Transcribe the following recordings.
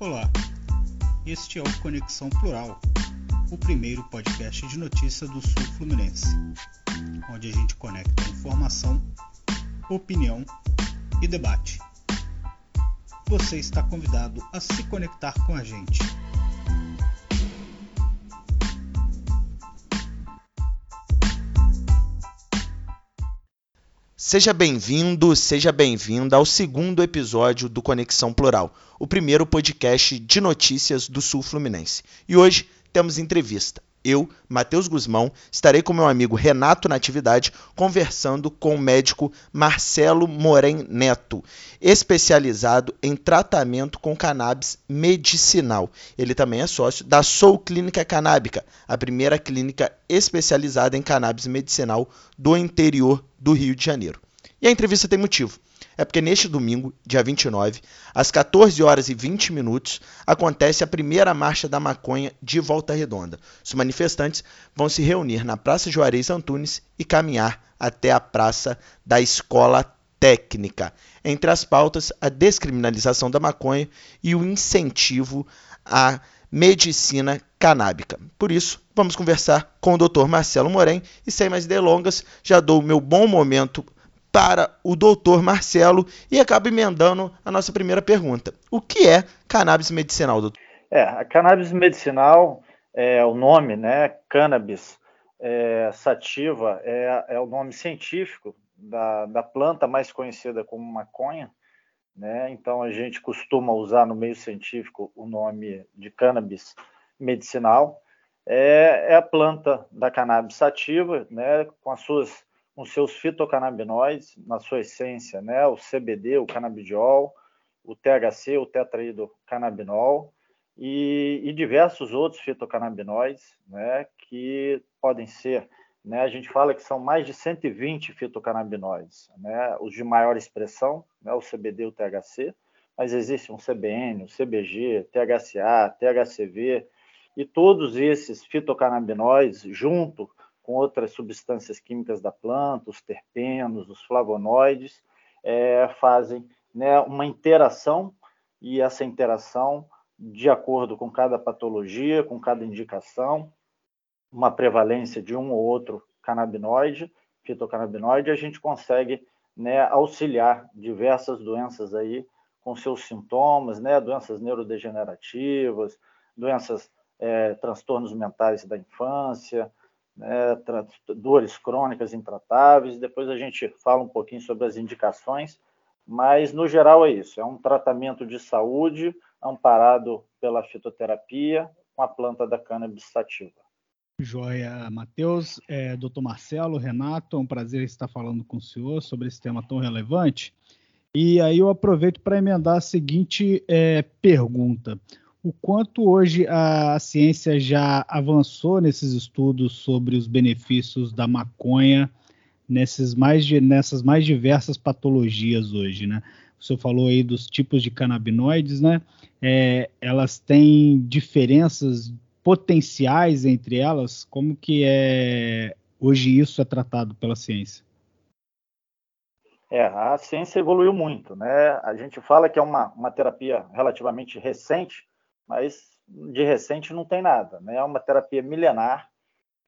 Olá, este é o Conexão Plural, o primeiro podcast de notícia do Sul Fluminense, onde a gente conecta informação, opinião e debate. Você está convidado a se conectar com a gente. Seja bem-vindo, seja bem-vinda ao segundo episódio do Conexão Plural, o primeiro podcast de notícias do Sul Fluminense. E hoje temos entrevista. Eu, Matheus Guzmão, estarei com meu amigo Renato Natividade conversando com o médico Marcelo Moren Neto, especializado em tratamento com cannabis medicinal. Ele também é sócio da Soul Clínica Canábica, a primeira clínica especializada em cannabis medicinal do interior do Rio de Janeiro. E a entrevista tem motivo. É porque neste domingo, dia 29, às 14 horas e 20 minutos, acontece a primeira marcha da maconha de Volta Redonda. Os manifestantes vão se reunir na Praça Juarez Antunes e caminhar até a Praça da Escola Técnica. Entre as pautas, a descriminalização da maconha e o incentivo à medicina canábica. Por isso, vamos conversar com o Dr. Marcelo Morém e sem mais delongas, já dou o meu bom momento para o doutor Marcelo e acaba emendando a nossa primeira pergunta. O que é cannabis medicinal, doutor? É, a cannabis medicinal é o nome, né? Cannabis é, sativa é, é o nome científico da, da planta mais conhecida como maconha, né? Então a gente costuma usar no meio científico o nome de cannabis medicinal. É, é a planta da cannabis sativa, né? Com as suas com seus fitocannabinoides, na sua essência, né, o CBD, o canabidiol, o THC, o tetraidrocannabinol e, e diversos outros fitocannabinoides, né, que podem ser, né, a gente fala que são mais de 120 fitocannabinoides, né, os de maior expressão, né, o CBD o THC, mas existe um CBN, o CBG, THCA, THCV, e todos esses fitocannabinoides, junto com outras substâncias químicas da planta, os terpenos, os flavonoides, é, fazem né, uma interação e essa interação, de acordo com cada patologia, com cada indicação, uma prevalência de um ou outro canabinoide, fitocannabinoide, a gente consegue né, auxiliar diversas doenças aí com seus sintomas, né, doenças neurodegenerativas, doenças, é, transtornos mentais da infância, né, dores crônicas intratáveis. Depois a gente fala um pouquinho sobre as indicações, mas no geral é isso: é um tratamento de saúde amparado pela fitoterapia com a planta da cannabis sativa. Joia, Matheus, é, doutor Marcelo, Renato, é um prazer estar falando com o senhor sobre esse tema tão relevante. E aí eu aproveito para emendar a seguinte é, pergunta o quanto hoje a ciência já avançou nesses estudos sobre os benefícios da maconha nesses mais, nessas mais diversas patologias hoje, né? O senhor falou aí dos tipos de canabinoides, né? É, elas têm diferenças potenciais entre elas? Como que é hoje isso é tratado pela ciência? É, a ciência evoluiu muito, né? A gente fala que é uma, uma terapia relativamente recente, mas de recente não tem nada. Né? É uma terapia milenar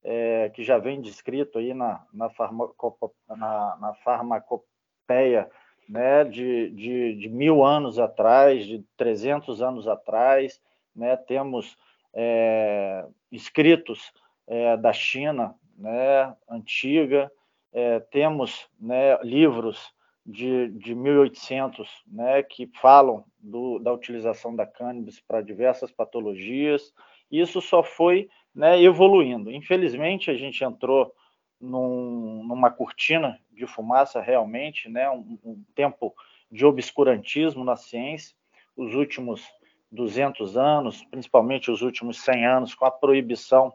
é, que já vem descrito aí na, na, farmacopo, na, na farmacopeia né, de, de, de, mil anos atrás, de 300 anos atrás. Né? Temos é, escritos é, da China né, antiga, é, temos né, livros de, de 1800, né, que falam do, da utilização da cannabis para diversas patologias. Isso só foi né, evoluindo. Infelizmente, a gente entrou num, numa cortina de fumaça realmente, né, um, um tempo de obscurantismo na ciência. Os últimos 200 anos, principalmente os últimos 100 anos, com a proibição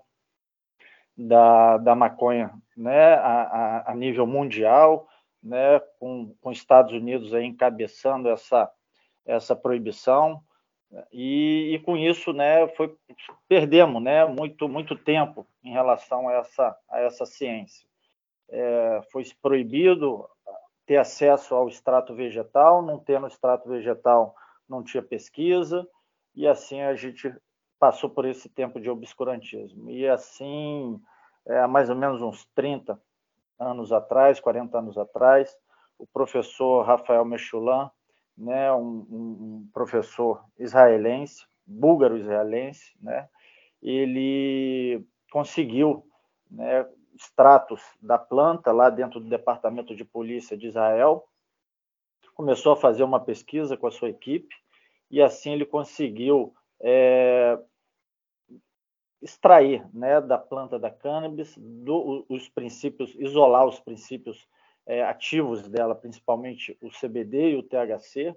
da, da maconha né, a, a, a nível mundial, né, com, com Estados Unidos aí encabeçando essa, essa proibição, e, e, com isso né, foi, perdemos né, muito, muito tempo em relação a essa, a essa ciência. É, foi proibido ter acesso ao extrato vegetal, não tendo extrato vegetal não tinha pesquisa, e assim a gente passou por esse tempo de obscurantismo. E assim, é, mais ou menos uns 30 anos atrás, 40 anos atrás, o professor Rafael Mechulan, né, um, um professor israelense, búlgaro-israelense, né, ele conseguiu né, extratos da planta lá dentro do Departamento de Polícia de Israel, começou a fazer uma pesquisa com a sua equipe e assim ele conseguiu é, extrair né, da planta da cannabis do, os princípios, isolar os princípios é, ativos dela, principalmente o CBD e o THC,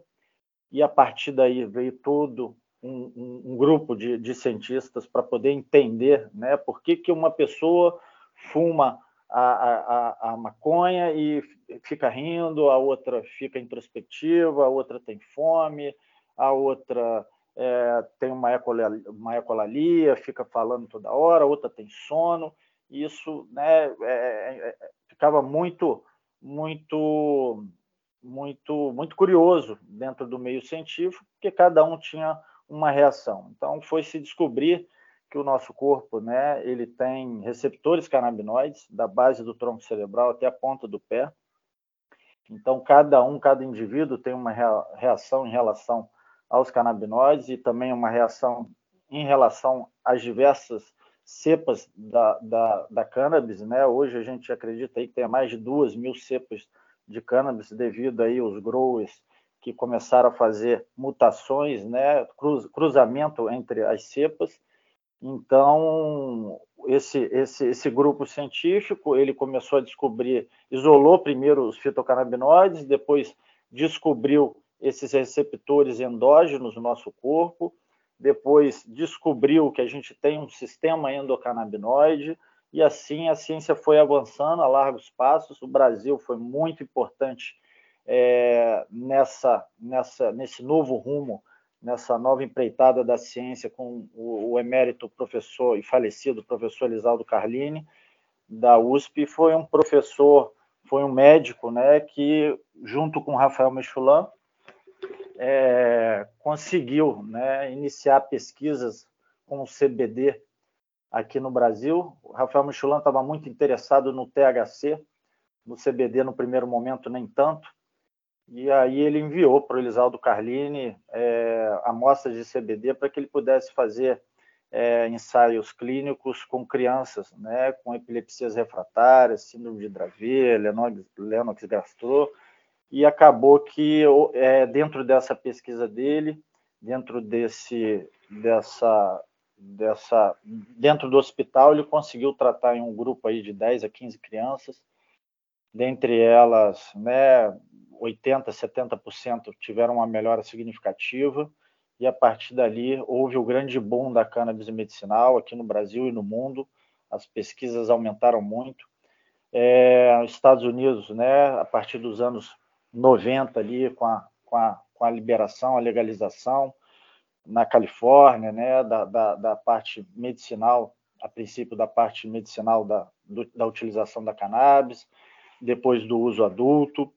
e a partir daí veio todo um, um, um grupo de, de cientistas para poder entender né, por que, que uma pessoa fuma a, a, a, maconha e fica rindo, a outra fica introspectiva, a outra tem fome, a outra é, tem uma, ecolalia, uma ecolalia, fica falando toda hora, outra tem sono. Isso né, é, é, é ficava muito, muito, muito, muito curioso dentro do meio científico, porque cada um tinha uma reação. Então, foi se descobrir que o nosso corpo, né, ele tem receptores canabinoides da base do tronco cerebral até a ponta do pé. Então, cada um, cada indivíduo tem uma reação em relação aos canabinoides e também uma reação em relação às diversas cepas da, da, da cannabis, né? Hoje a gente acredita aí que tem mais de duas mil cepas de cannabis devido aí aos growers que começaram a fazer mutações, né? Cruz, cruzamento entre as cepas então, esse, esse, esse grupo científico, ele começou a descobrir, isolou primeiro os fitocannabinoides, depois descobriu esses receptores endógenos no nosso corpo, depois descobriu que a gente tem um sistema endocannabinoide, e assim a ciência foi avançando a largos passos. O Brasil foi muito importante é, nessa, nessa, nesse novo rumo nessa nova empreitada da ciência com o, o emérito professor e falecido professor Elisaldo Carlini, da USP, foi um professor, foi um médico, né, que junto com Rafael Mechulan é, conseguiu né, iniciar pesquisas com o CBD aqui no Brasil. O Rafael Michulan estava muito interessado no THC, no CBD no primeiro momento nem tanto, e aí ele enviou para o Elisaldo Carlini é, amostras de CBD para que ele pudesse fazer é, ensaios clínicos com crianças, né, com epilepsias refratárias, síndrome de Dravet, Lennox-Gastaut, e acabou que é, dentro dessa pesquisa dele, dentro desse, dessa, dessa, dentro do hospital, ele conseguiu tratar em um grupo aí de 10 a 15 crianças, dentre elas, né, 80%, 70% tiveram uma melhora significativa, e a partir dali houve o grande boom da cannabis medicinal aqui no Brasil e no mundo. As pesquisas aumentaram muito. É, Estados Unidos, né, a partir dos anos 90 ali, com a, com a, com a liberação, a legalização, na Califórnia, né, da, da, da parte medicinal, a princípio da parte medicinal da, do, da utilização da cannabis, depois do uso adulto,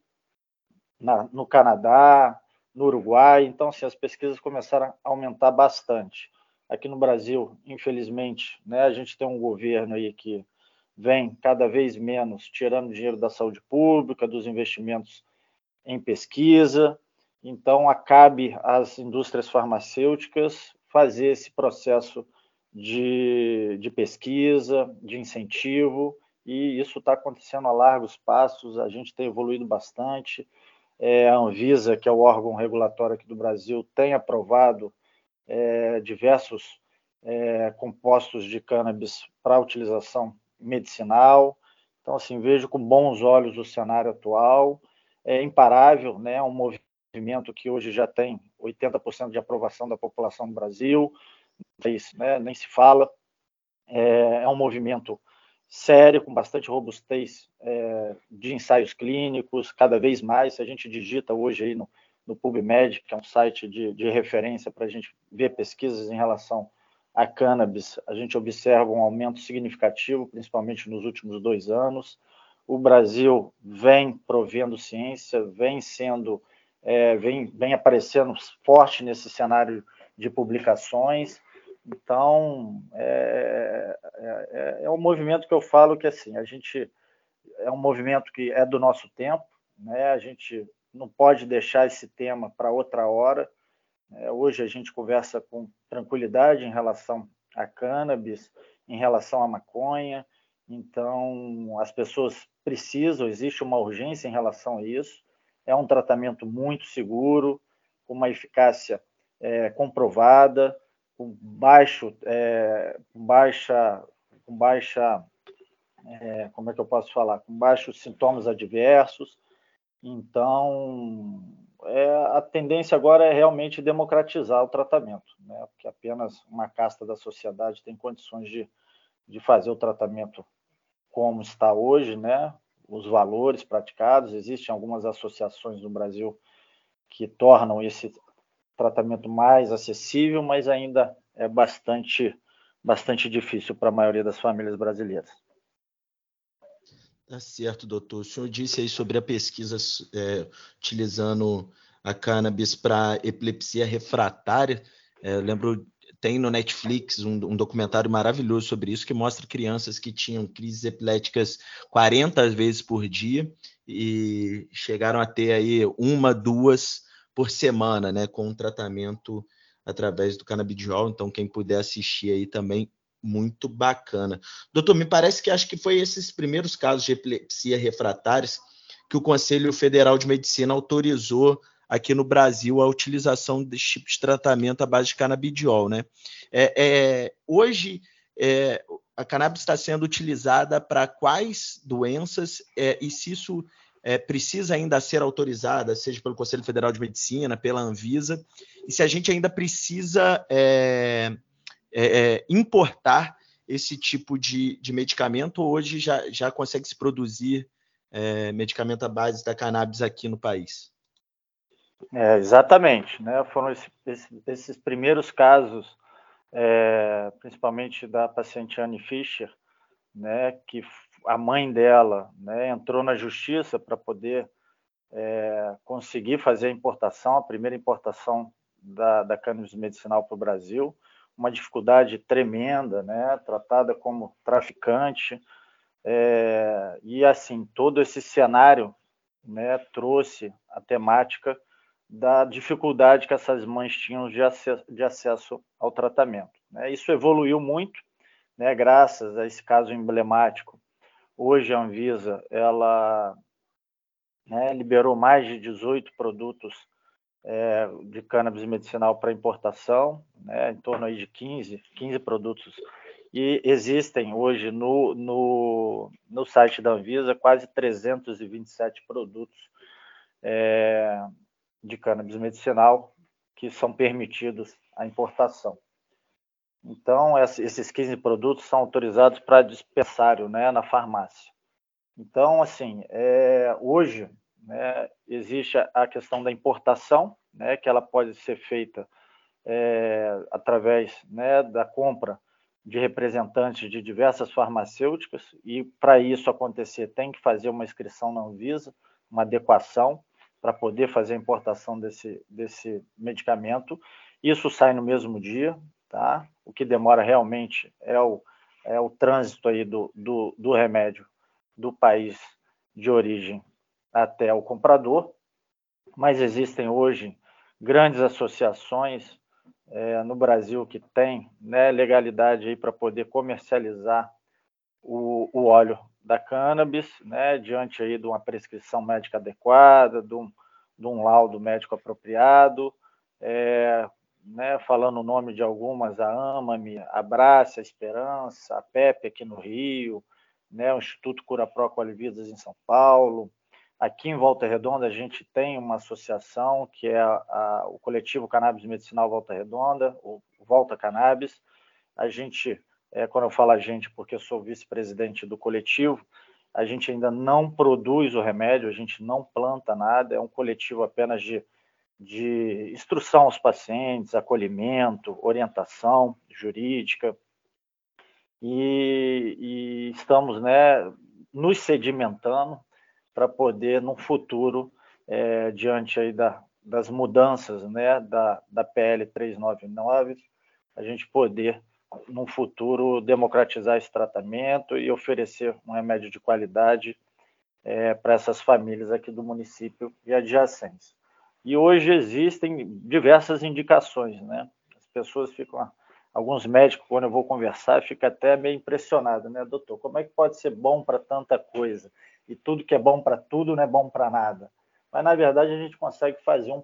na, no Canadá, no Uruguai. Então, assim, as pesquisas começaram a aumentar bastante. Aqui no Brasil, infelizmente, né, a gente tem um governo aí que vem cada vez menos tirando dinheiro da saúde pública, dos investimentos em pesquisa. Então, acabe às indústrias farmacêuticas fazer esse processo de, de pesquisa, de incentivo, e isso está acontecendo a largos passos. A gente tem evoluído bastante. É, a Anvisa, que é o órgão regulatório aqui do Brasil, tem aprovado é, diversos é, compostos de cannabis para utilização medicinal. Então, assim, vejo com bons olhos o cenário atual. É imparável, né? É um movimento que hoje já tem 80% de aprovação da população do Brasil, isso, né? nem se fala. É, é um movimento sério, com bastante robustez é, de ensaios clínicos, cada vez mais. Se a gente digita hoje aí no, no PubMed, que é um site de, de referência para a gente ver pesquisas em relação a cannabis, a gente observa um aumento significativo, principalmente nos últimos dois anos. O Brasil vem provendo ciência, vem sendo, é, vem, vem aparecendo forte nesse cenário de publicações. Então, é, é, é, um movimento que eu falo que assim, a gente é um movimento que é do nosso tempo, né? A gente não pode deixar esse tema para outra hora. É, hoje a gente conversa com tranquilidade em relação a cannabis, em relação à maconha. Então, as pessoas precisam, existe uma urgência em relação a isso. É um tratamento muito seguro, com uma eficácia é, comprovada, com baixo, é, com baixa, com baixa, é, como é que eu posso falar, com baixos sintomas adversos. Então, é, a tendência agora é realmente democratizar o tratamento, né? porque apenas uma casta da sociedade tem condições de, de fazer o tratamento como está hoje, né? os valores praticados. Existem algumas associações no Brasil que tornam esse tratamento mais acessível, mas ainda é bastante, bastante difícil para a maioria das famílias brasileiras. Tá certo, doutor. O senhor disse aí sobre a pesquisa é, utilizando a cannabis para epilepsia refratária. É, eu lembro, tem no Netflix um, um, documentário maravilhoso sobre isso que mostra crianças que tinham crises epiléticas 40 vezes por dia e chegaram a ter aí uma, duas por semana, né, com um tratamento através do canabidiol. Então, quem puder assistir aí também, muito bacana. Doutor, me parece que acho que foi esses primeiros casos de epilepsia refratários que o Conselho Federal de Medicina autorizou aqui no Brasil a utilização desse tipo de tratamento à base de canabidiol, né? É, é, hoje, é, a cannabis está sendo utilizada para quais doenças é, e se isso é, precisa ainda ser autorizada, seja pelo Conselho Federal de Medicina, pela Anvisa, e se a gente ainda precisa é, importar esse tipo de, de, medicamento, hoje já, já consegue se produzir medicamento à base da cannabis aqui no país. É, exatamente, né? Foram esse, esse, esses primeiros casos, é, principalmente da paciente Anne Fischer, né, que a mãe dela né, entrou na justiça para poder é, conseguir fazer a importação, a primeira importação da, da cannabis medicinal para o Brasil, uma dificuldade tremenda, né, tratada como traficante, é, e assim, todo esse cenário né, trouxe a temática da dificuldade que essas mães tinham de acesso, de acesso ao tratamento. Né? Isso evoluiu muito, né, graças a esse caso emblemático Hoje a Anvisa ela né, liberou mais de 18 produtos é, de cannabis medicinal para importação, né, em torno aí de 15, 15 produtos. E existem hoje no, no, no site da Anvisa quase 327 produtos é, de cannabis medicinal que são permitidos a importação. Então, esses 15 produtos são autorizados para dispensário né, na farmácia. Então, assim, é, hoje né, existe a questão da importação, né, que ela pode ser feita é, através né, da compra de representantes de diversas farmacêuticas, e para isso acontecer tem que fazer uma inscrição na Anvisa, uma adequação para poder fazer a importação desse, desse medicamento. Isso sai no mesmo dia, tá? O que demora realmente é o, é o trânsito aí do, do, do remédio do país de origem até o comprador, mas existem hoje grandes associações é, no Brasil que têm né, legalidade para poder comercializar o, o, óleo da cannabis, né, diante aí de uma prescrição médica adequada, de um, de um laudo médico apropriado, é, né, falando o nome de algumas, a AMAME, a Brace, a Esperança, a PEP aqui no Rio, né, o Instituto Cura Pro Qualividas em São Paulo. Aqui em Volta Redonda a gente tem uma associação que é a, a, o coletivo Cannabis Medicinal Volta Redonda, o Volta Cannabis. A gente, é, quando eu falo a gente, porque eu sou vice-presidente do coletivo, a gente ainda não produz o remédio, a gente não planta nada, é um coletivo apenas de de instrução aos pacientes, acolhimento, orientação jurídica. E, e estamos né, nos sedimentando para poder, no futuro, é, diante aí da, das mudanças né, da, da PL 399, a gente poder, no futuro, democratizar esse tratamento e oferecer um remédio de qualidade é, para essas famílias aqui do município e adjacentes. E hoje existem diversas indicações, né? As pessoas ficam, alguns médicos, quando eu vou conversar, ficam até meio impressionados, né, doutor? Como é que pode ser bom para tanta coisa? E tudo que é bom para tudo não é bom para nada. Mas, na verdade, a gente consegue fazer um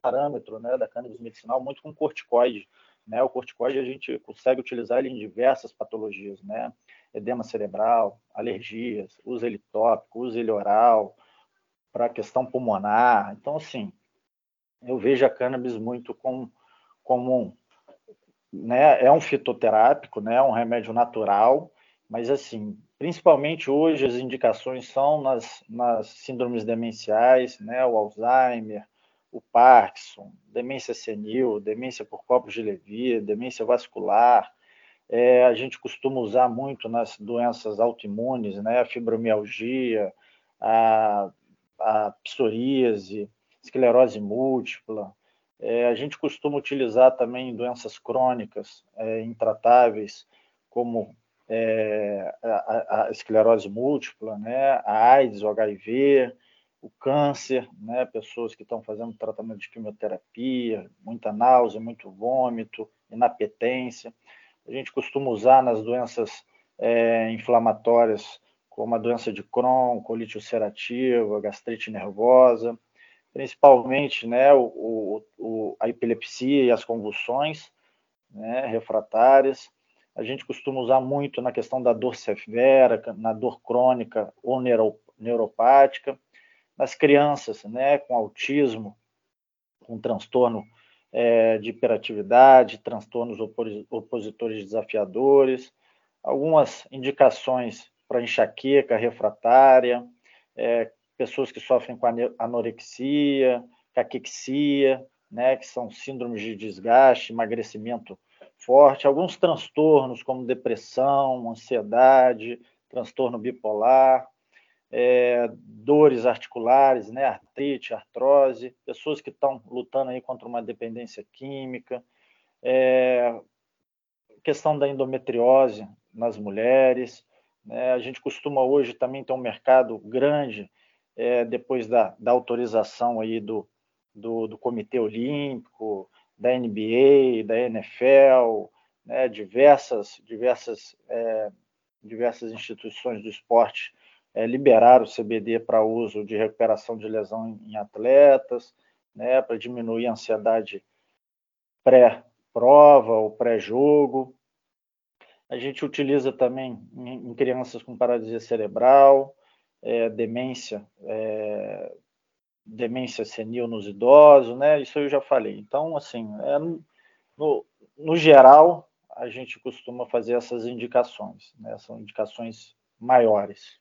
parâmetro né, da cannabis medicinal muito com corticoide. Né? O corticoide a gente consegue utilizar ele em diversas patologias, né? edema cerebral, alergias, uso ele tópico, uso ele oral, para questão pulmonar. Então, assim, eu vejo a cannabis muito como, como um, né, é um fitoterápico, né, um remédio natural, mas assim, principalmente hoje as indicações são nas, nas síndromes demenciais, né, o Alzheimer, o Parkinson, demência senil, demência por copos de Levy, demência vascular, é, a gente costuma usar muito nas doenças autoimunes, né? A fibromialgia, a, a psoríase, esclerose múltipla. É, a gente costuma utilizar também em doenças crônicas é, intratáveis, como é, a, a, esclerose múltipla, né? a AIDS, o HIV, o câncer, né? pessoas que estão fazendo tratamento de quimioterapia, muita náusea, muito vômito, inapetência a gente costuma usar nas doenças é, inflamatórias, como a doença de Crohn, colite ulcerativa, gastrite nervosa, principalmente né, o, o, a epilepsia e as convulsões né, refratárias. A gente costuma usar muito na questão da dor severa, na dor crônica ou neuropática. Nas crianças né, com autismo, com transtorno é, de hiperatividade, transtornos opositores desafiadores, algumas indicações para enxaqueca refratária, é, pessoas que sofrem com anorexia, caquexia, né, que são síndromes de desgaste, emagrecimento forte, alguns transtornos como depressão, ansiedade, transtorno bipolar, é, dores articulares, né, artrite, artrose, pessoas que estão lutando aí contra uma dependência química, é, questão da endometriose nas mulheres. Né, a gente costuma hoje também ter um mercado grande é, depois da, da autorização aí do, do, do, Comitê Olímpico, da NBA, da NFL, né, diversas, diversas, é, diversas instituições do esporte é, liberar o CBD para uso de recuperação de lesão em, atletas, né, para diminuir a ansiedade pré-prova ou pré-jogo. A gente utiliza também em, em crianças com paralisia cerebral, é, demência, é, demência senil nos idosos, né? Isso eu já falei. Então, assim, é, no, no geral, a gente costuma fazer essas indicações, né? São indicações maiores.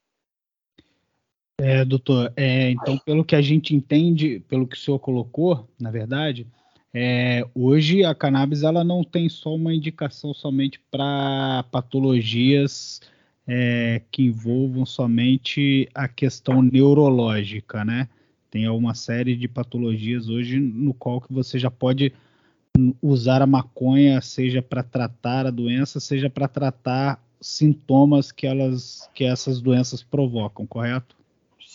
É, doutor, é, então, pelo que a gente entende, pelo que o senhor colocou, na verdade, é, hoje a cannabis ela não tem só uma indicação somente para patologias é, que envolvam somente a questão neurológica, né? Tem uma série de patologias hoje no qual que você já pode usar a maconha, seja para tratar a doença, seja para tratar sintomas que elas, que essas doenças provocam, correto?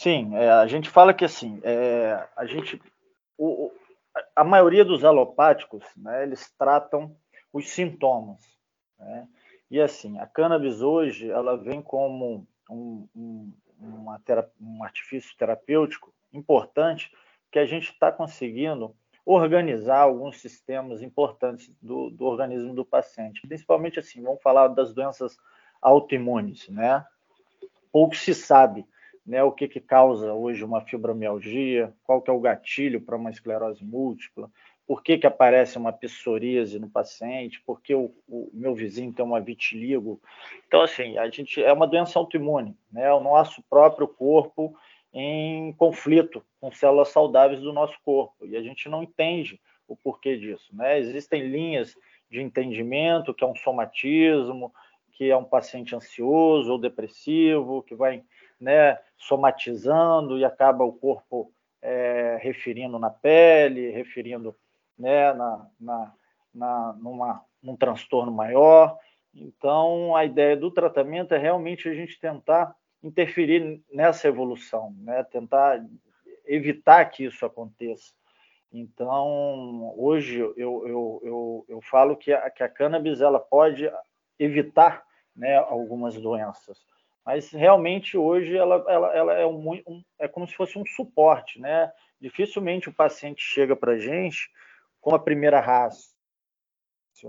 Sim, é, a gente fala que assim, é, a gente, o, a maioria dos alopáticos, né, eles tratam os sintomas, né? E assim, a cannabis hoje, ela vem como um, um, uma um artifício terapêutico importante que a gente está conseguindo organizar alguns sistemas importantes do, do organismo do paciente. Principalmente assim, vamos falar das doenças autoimunes, né? Pouco se sabe né, o que, que causa hoje uma fibromialgia, qual que é o gatilho para uma esclerose múltipla, por que, que aparece uma psoríase no paciente, por que o, o, meu vizinho tem uma vitiligo. Então, assim, a gente é uma doença autoimune, né, o nosso próprio corpo em conflito com células saudáveis do nosso corpo, e a gente não entende o porquê disso. Né? Existem linhas de entendimento, que é um somatismo, que é um paciente ansioso ou depressivo, que vai né, somatizando e acaba o corpo é, referindo na pele, referindo né, na, na, na, numa, num transtorno maior. Então, a ideia do tratamento é realmente a gente tentar interferir nessa evolução, né? tentar evitar que isso aconteça. Então, hoje eu, eu, eu, eu falo que a, que a cannabis ela pode evitar né, algumas doenças, mas realmente hoje ela, ela, ela é, um, um, é como se fosse um suporte. Né? Dificilmente o paciente chega para a gente com a primeira raça,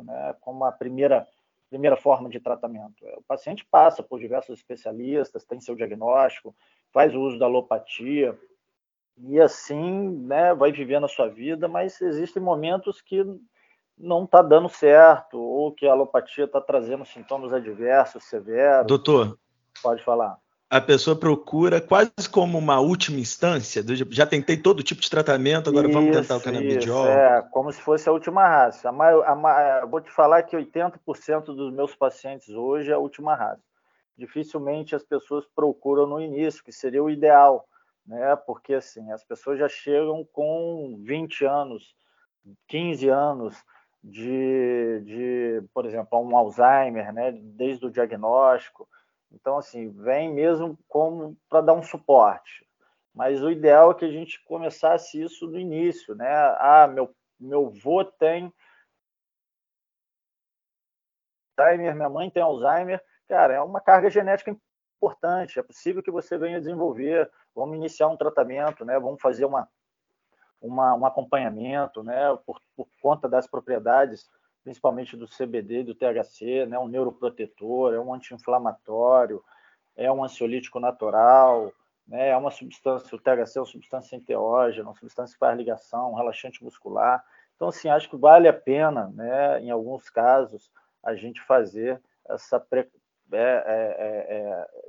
né, como a primeira primeira forma de tratamento. O paciente passa por diversos especialistas, tem seu diagnóstico, faz o uso da alopatia, e assim né, vai vivendo a sua vida, mas existem momentos que não está dando certo, ou que a alopatia está trazendo sintomas adversos, severos. Doutor, pode falar a pessoa procura quase como uma última instância, do, já tentei todo tipo de tratamento, agora isso, vamos tentar o canabidiol. É, como se fosse a última raça. A maior, a, vou te falar que 80% dos meus pacientes hoje é a última raça. Dificilmente as pessoas procuram no início, que seria o ideal, né? Porque assim, as pessoas já chegam com 20 anos, 15 anos de, de por exemplo, um Alzheimer, né? Desde o diagnóstico então, assim, vem mesmo como para dar um suporte. Mas o ideal é que a gente começasse isso no início, né? Ah, meu, meu vô tem Alzheimer, minha mãe tem Alzheimer. Cara, é uma carga genética importante. É possível que você venha desenvolver. Vamos iniciar um tratamento, né? Vamos fazer uma, uma um acompanhamento, né? Por, por conta das propriedades principalmente do CBD, do THC, né? um neuroprotetor, é um anti-inflamatório, é um ansiolítico natural, né? é uma substância, o THC é uma substância enteógena, uma substância que faz ligação, um relaxante muscular. Então, assim, acho que vale a pena, né, em alguns casos, a gente fazer essa pre... é, é, é,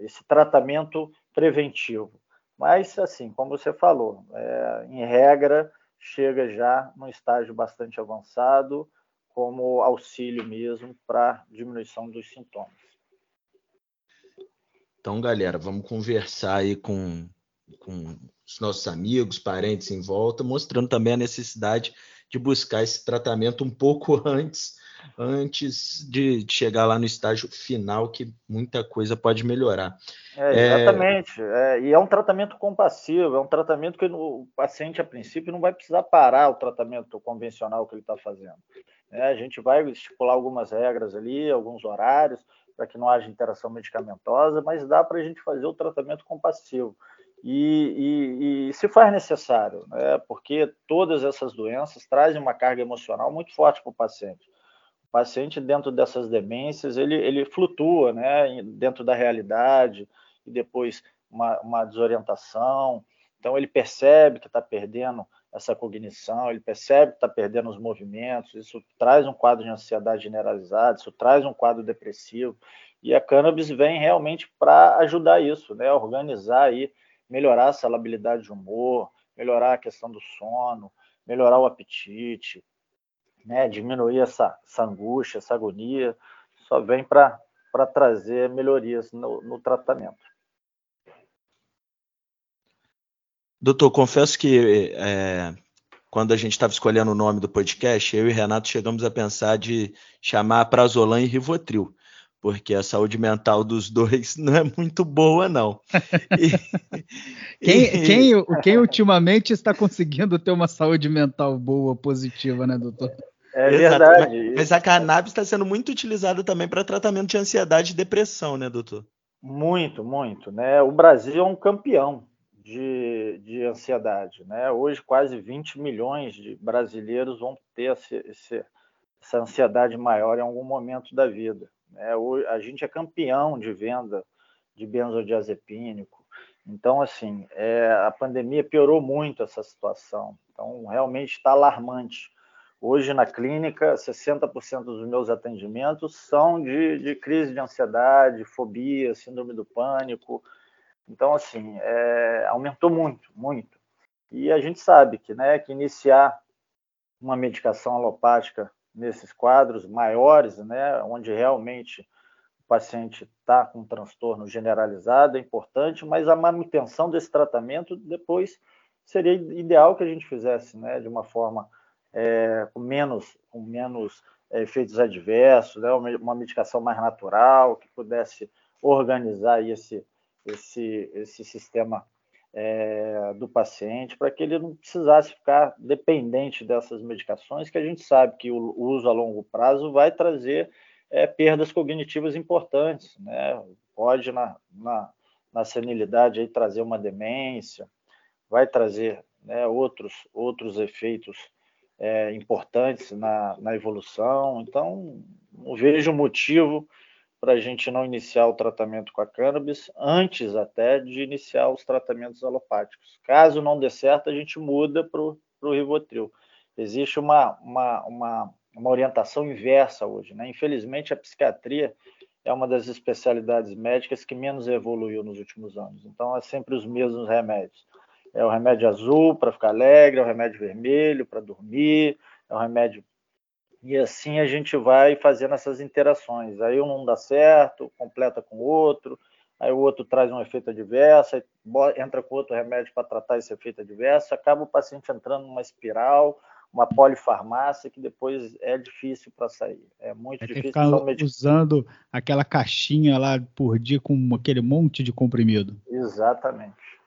é esse tratamento preventivo. Mas, assim, como você falou, é, em regra, chega já num estágio bastante avançado, como auxílio mesmo para diminuição dos sintomas. Então, galera, vamos conversar aí com, com os nossos amigos, parentes em volta, mostrando também a necessidade de buscar esse tratamento um pouco antes, antes de, chegar lá no estágio final, que muita coisa pode melhorar. É, exatamente. É... É, e é um tratamento compassivo, é um tratamento que o paciente, a princípio, não vai precisar parar o tratamento convencional que ele está fazendo. É, a gente vai estipular algumas regras ali, alguns horários, para que não haja interação medicamentosa, mas dá para a gente fazer o tratamento compassivo. E, e, e, se faz necessário, né? porque todas essas doenças trazem uma carga emocional muito forte para o paciente. O paciente, dentro dessas demências, ele, ele flutua né? dentro da realidade, e depois uma, uma desorientação. Então, ele percebe que está perdendo essa cognição, ele percebe que está perdendo os movimentos, isso traz um quadro de ansiedade generalizada, isso traz um quadro depressivo, e a cannabis vem realmente para ajudar isso, né? organizar aí, melhorar a salabilidade de humor, melhorar a questão do sono, melhorar o apetite, né? diminuir essa, essa angústia, essa agonia, só vem para trazer melhorias no, no tratamento. Doutor, confesso que é, quando a gente estava escolhendo o nome do podcast, eu e Renato chegamos a pensar de chamar Prazolam e Rivotril, porque a saúde mental dos dois não é muito boa, não. E, quem, e... quem, quem, ultimamente está conseguindo ter uma saúde mental boa, positiva, né, doutor? É verdade. Mas, mas a cannabis está sendo muito utilizada também para tratamento de ansiedade e depressão, né, doutor? Muito, muito. Né? O Brasil é um campeão de, de ansiedade. Né? Hoje, quase 20 milhões de brasileiros vão ter esse, esse, essa ansiedade maior em algum momento da vida. Né? Hoje, a gente é campeão de venda de benzodiazepínico. Então, assim, é, a pandemia piorou muito essa situação. Então, realmente está alarmante. Hoje, na clínica, 60% dos meus atendimentos são de, de crise de ansiedade, fobia, síndrome do pânico, então, assim, é, aumentou muito, muito. E a gente sabe que, né, que iniciar uma medicação alopática nesses quadros maiores, né, onde realmente o paciente está com um transtorno generalizado, é importante, mas a manutenção desse tratamento depois seria ideal que a gente fizesse, né, de uma forma é, com menos, com menos é, efeitos adversos, né, uma medicação mais natural, que pudesse organizar esse, esse, esse sistema é, do paciente, para que ele não precisasse ficar dependente dessas medicações, que a gente sabe que o uso a longo prazo vai trazer é, perdas cognitivas importantes, né? pode na, na, na senilidade aí trazer uma demência, vai trazer né, outros, outros efeitos é, importantes na, na evolução. Então, não vejo motivo para a gente não iniciar o tratamento com a cannabis antes até de iniciar os tratamentos alopáticos. Caso não dê certo, a gente muda para o Rivotril. Existe uma, uma, uma, uma orientação inversa hoje. Né? Infelizmente, a psiquiatria é uma das especialidades médicas que menos evoluiu nos últimos anos. Então, é sempre os mesmos remédios. É o remédio azul para ficar alegre, é o remédio vermelho para dormir, é o remédio. E assim a gente vai fazendo essas interações. Aí um não dá certo, completa com o outro, aí o outro traz um efeito adverso, entra com outro remédio para tratar esse efeito adverso, acaba o paciente entrando numa espiral, uma polifarmácia que depois é difícil para sair. É muito é difícil. Ficar usando aquela caixinha lá por dia com aquele monte de comprimido. Exatamente.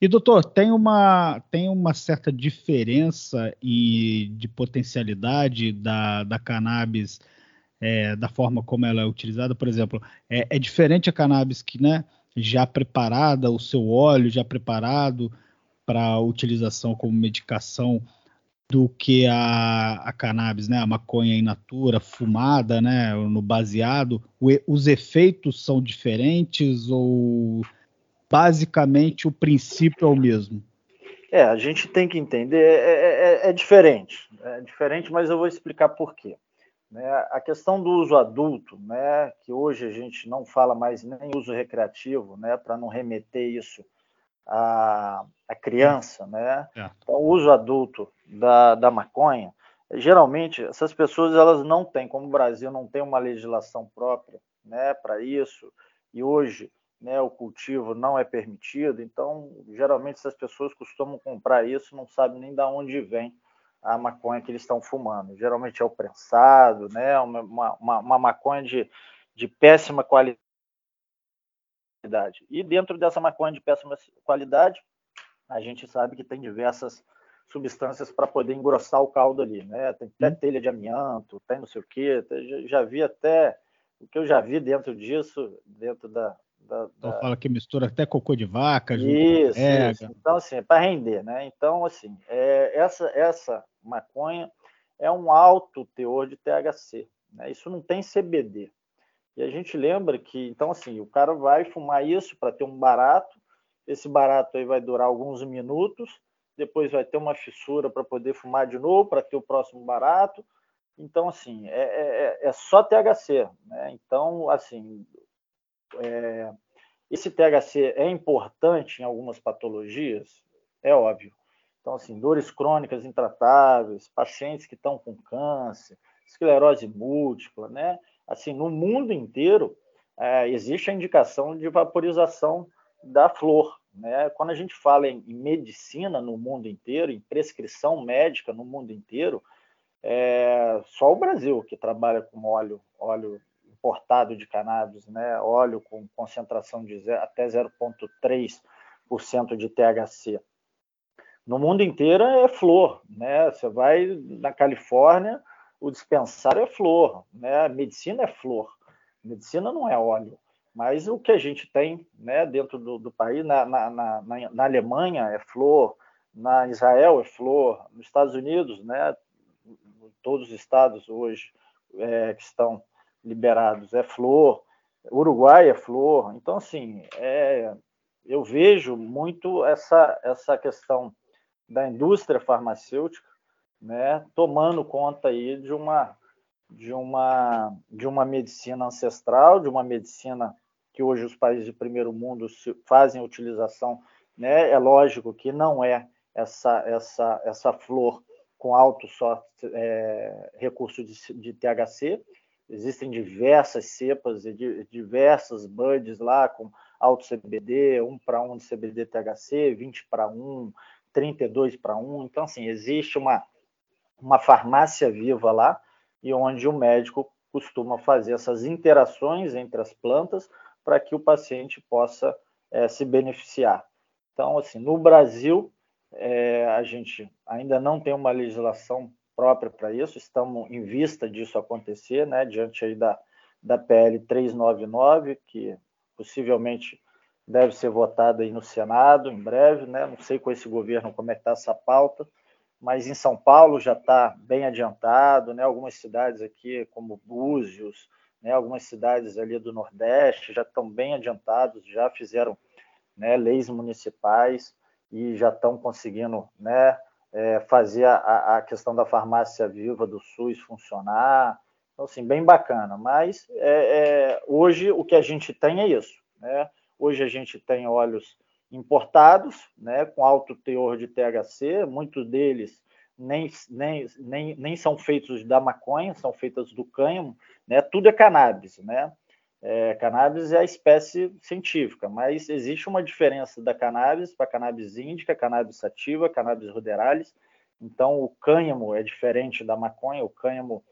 E doutor, tem uma, tem uma certa diferença e de potencialidade da, da cannabis, é, da forma como ela é utilizada? Por exemplo, é, é, diferente a cannabis que, né, já preparada, o seu óleo já preparado para utilização como medicação do que a, a cannabis, né, a maconha in natura, fumada, né, no baseado. O, os efeitos são diferentes ou basicamente o princípio é o mesmo? É, a gente tem que entender, é, é, é, é diferente, é diferente, mas eu vou explicar por quê. Né, a questão do uso adulto, né, que hoje a gente não fala mais nem uso recreativo, né, para não remeter isso à, à criança, né? É. Então, o uso adulto da, da maconha, geralmente essas pessoas elas não têm, como o Brasil não tem uma legislação própria, né, para isso. E hoje né, o cultivo não é permitido, então geralmente essas pessoas costumam comprar isso, não sabem nem de onde vem a maconha que eles estão fumando. Geralmente é o prensado, né, uma, uma, uma maconha de, de péssima qualidade. E dentro dessa maconha de péssima qualidade, a gente sabe que tem diversas substâncias para poder engrossar o caldo ali, né? Tem até uhum. telha de amianto, tem não sei o quê, já, já vi até o que eu já vi dentro disso, dentro da, da, então da... fala que mistura até cocô de vaca. Isso, isso. Então, assim, é para render, né? Então, assim, é, essa, essa maconha é um alto teor de THC. Né? Isso não tem CBD. E a gente lembra que, então, assim, o cara vai fumar isso para ter um barato, esse barato aí vai durar alguns minutos, depois vai ter uma fissura para poder fumar de novo, para ter o próximo barato. Então, assim, é, é, é, é só THC. Né? Então, assim, é, esse THC é importante em algumas patologias? É óbvio. Então, assim, dores crônicas intratáveis, pacientes que estão com câncer, esclerose múltipla, né? Assim, no mundo inteiro é, existe a indicação de vaporização da flor, né? Quando a gente fala em, em medicina no mundo inteiro, em prescrição médica no mundo inteiro, é só o Brasil que trabalha com óleo, óleo importado de cannabis, né, óleo com concentração de até 0,3% de THC. No mundo inteiro é flor, né? Você vai na Califórnia, o dispensário é flor, né? A medicina é flor. A medicina não é óleo. Mas o que a gente tem né, dentro do, do país, na, na, na, na, Alemanha é flor, na Israel é flor, nos Estados Unidos, né, todos os estados hoje é, que estão liberados é flor, Uruguai é flor. Então, assim, é, eu vejo muito essa, essa questão da indústria farmacêutica né, tomando conta aí de uma, de, uma, de uma medicina ancestral, de uma medicina que hoje os países de primeiro mundo fazem utilização. Né? É lógico que não é essa, essa, essa flor com alto só, é, recurso de, de THC, Existem diversas cepas e diversas buds lá com alto CBD, 1 para 1 de CBD THC, 20 para 1, 32 para 1. Então, assim, existe uma, uma farmácia viva lá e onde o médico costuma fazer essas interações entre as plantas para que o paciente possa é, se beneficiar. Então, assim, no Brasil, é, a gente ainda não tem uma legislação própria para isso, estamos em vista disso acontecer, né, diante aí da, da PL 399, que possivelmente deve ser votada aí no Senado em breve, né, não sei com esse governo como é que está essa pauta, mas em São Paulo já está bem adiantado, né, algumas cidades aqui como Búzios, né, algumas cidades ali do Nordeste já estão bem adiantados, já fizeram né, leis municipais e já estão conseguindo né, é, fazer a, a, questão da farmácia viva do SUS funcionar. Então, assim, bem bacana. Mas é, é, hoje o que a gente tem é isso. Né? Hoje a gente tem óleos importados, né, com alto teor de THC, muitos deles nem, nem, nem, nem são feitos da maconha, são feitos do cânhamo, né? tudo é cannabis. Né? É, cannabis é a espécie científica, mas existe uma diferença da cannabis para cannabis índica, cannabis sativa, cannabis ruderalis. Então, o cânhamo é diferente da maconha. O cânhamo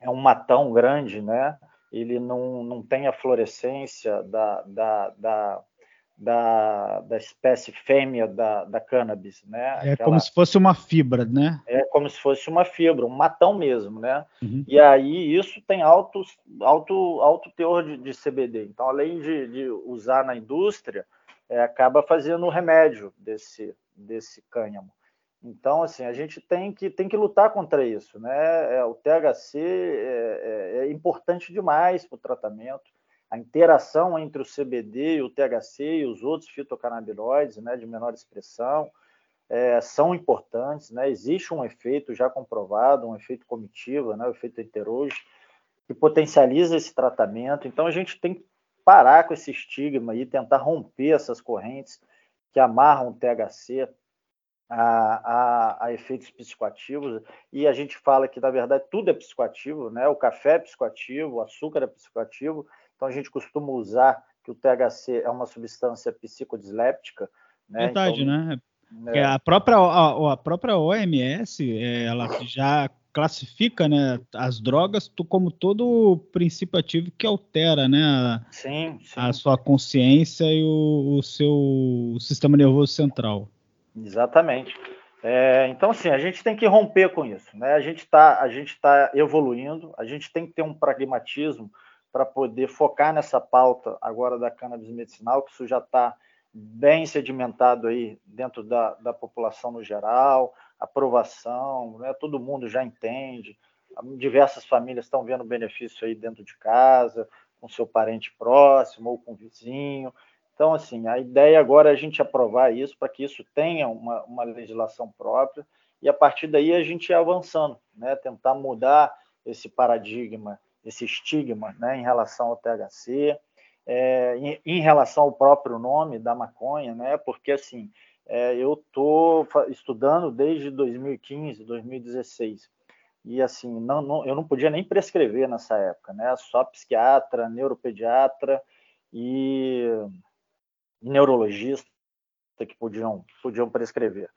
é um matão grande, né? Ele não, não tem a fluorescência da, da, da da, da espécie fêmea da, da cannabis, né? É Aquela... como se fosse uma fibra, né? É como se fosse uma fibra, um matão mesmo, né? Uhum. E aí isso tem alto, alto, alto teor de, de CBD. Então, além de, de usar na indústria, é, acaba fazendo o remédio desse, desse cânhamo. Então, assim, a gente tem que, tem que lutar contra isso, né? É, o THC é, é, é importante demais para o tratamento a interação entre o CBD e o THC e os outros fitocannabinoides, né, de menor expressão, é, são importantes, né? Existe um efeito já comprovado, um efeito comitiva, né, o efeito heterógeno, que potencializa esse tratamento. Então a gente tem que parar com esse estigma e tentar romper essas correntes que amarram o THC a, a, a, efeitos psicoativos, e a gente fala que, na verdade, tudo é psicoativo, né? O café é psicoativo, o açúcar é psicoativo, então a gente costuma usar que o THC é uma substância psicodisléptica. Né? Verdade, então, né? É... A, própria, a, a, própria OMS ela já classifica né, as drogas como todo princípio ativo que altera né, a, sim, sim. a sua consciência e o, o seu sistema nervoso central. Exatamente. É, então, assim, a gente tem que romper com isso. Né? A gente está tá evoluindo, a gente tem que ter um pragmatismo para poder focar nessa pauta agora da cannabis medicinal, que isso já está bem sedimentado aí dentro da, da população no geral, aprovação, né? todo mundo já entende, diversas famílias estão vendo benefício aí dentro de casa, com seu parente próximo ou com vizinho. Então, assim, a ideia agora é a gente aprovar isso para que isso tenha uma, uma legislação própria e a partir daí a gente ir avançando, né? tentar mudar esse paradigma esse estigma né, em relação ao THC, é, em, em, relação ao próprio nome da maconha, né, porque assim, é, eu estou estudando desde 2015, 2016, e assim, não, não, eu não podia nem prescrever nessa época, né, só psiquiatra, neuropediatra e, neurologista que podiam, podiam prescrever.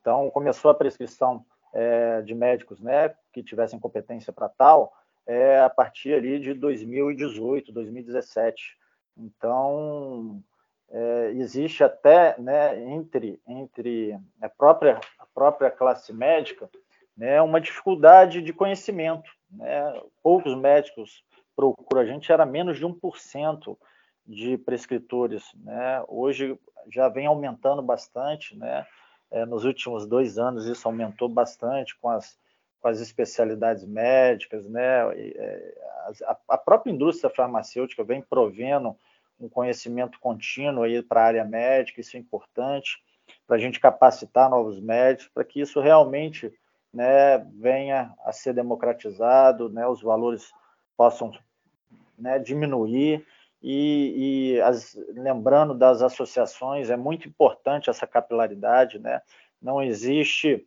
Então, começou a prescrição é, de médicos né, que tivessem competência para tal é, a partir ali de 2018, 2017. Então, é, existe até né, entre, entre a, própria, a própria classe médica né, uma dificuldade de conhecimento. Né? Poucos médicos procuram a gente, era menos de 1% de prescritores. Né? Hoje já vem aumentando bastante, né? É, nos últimos dois anos isso aumentou bastante com as, com as especialidades médicas, né? É, a, a própria indústria farmacêutica vem provendo um conhecimento contínuo aí para a área médica, isso é importante para a gente capacitar novos médicos, para que isso realmente né, venha a ser democratizado, né, os valores possam né, diminuir e, e as, lembrando das associações, é muito importante essa capilaridade, né? Não existe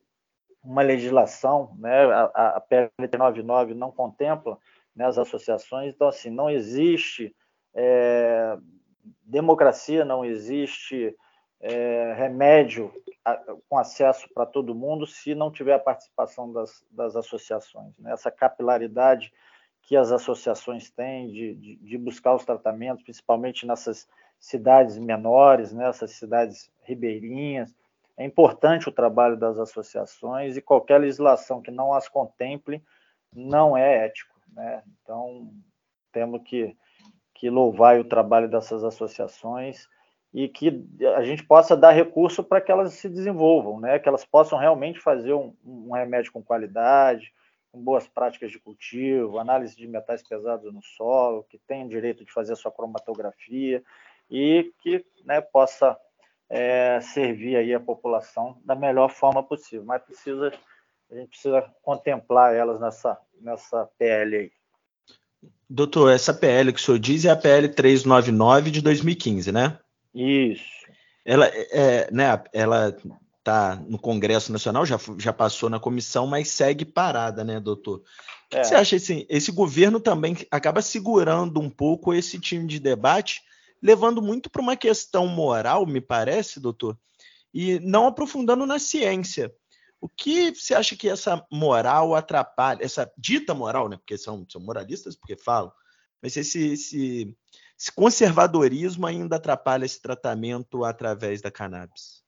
uma legislação, né? A, a PL 99 não contempla né, as associações, então assim não existe é, democracia, não existe é, remédio a, com acesso para todo mundo se não tiver a participação das, das associações. Né? Essa capilaridade que as associações têm de, de, de, buscar os tratamentos, principalmente nessas cidades menores, nessas né? cidades ribeirinhas. É importante o trabalho das associações e qualquer legislação que não as contemple não é ético. Né? Então, temos que, que louvar o trabalho dessas associações e que a gente possa dar recurso para que elas se desenvolvam, né? que elas possam realmente fazer um, um remédio com qualidade, com boas práticas de cultivo, análise de metais pesados no solo, que tenham direito de fazer a sua cromatografia e que né, possa é, servir aí a população da melhor forma possível. Mas precisa, a gente precisa contemplar elas nessa, nessa PL aí. Doutor, essa PL que o senhor diz é a PL 399 de 2015, né? Isso. Ela é, né, ela está no Congresso Nacional, já, já passou na comissão, mas segue parada, né, doutor? É. Você acha assim, esse governo também acaba segurando um pouco esse time de debate, levando muito para uma questão moral, me parece, doutor, e não aprofundando na ciência. O que você acha que essa moral atrapalha, essa dita moral, né? Porque são, são moralistas, porque falam, mas esse, esse, esse conservadorismo ainda atrapalha esse tratamento através da cannabis?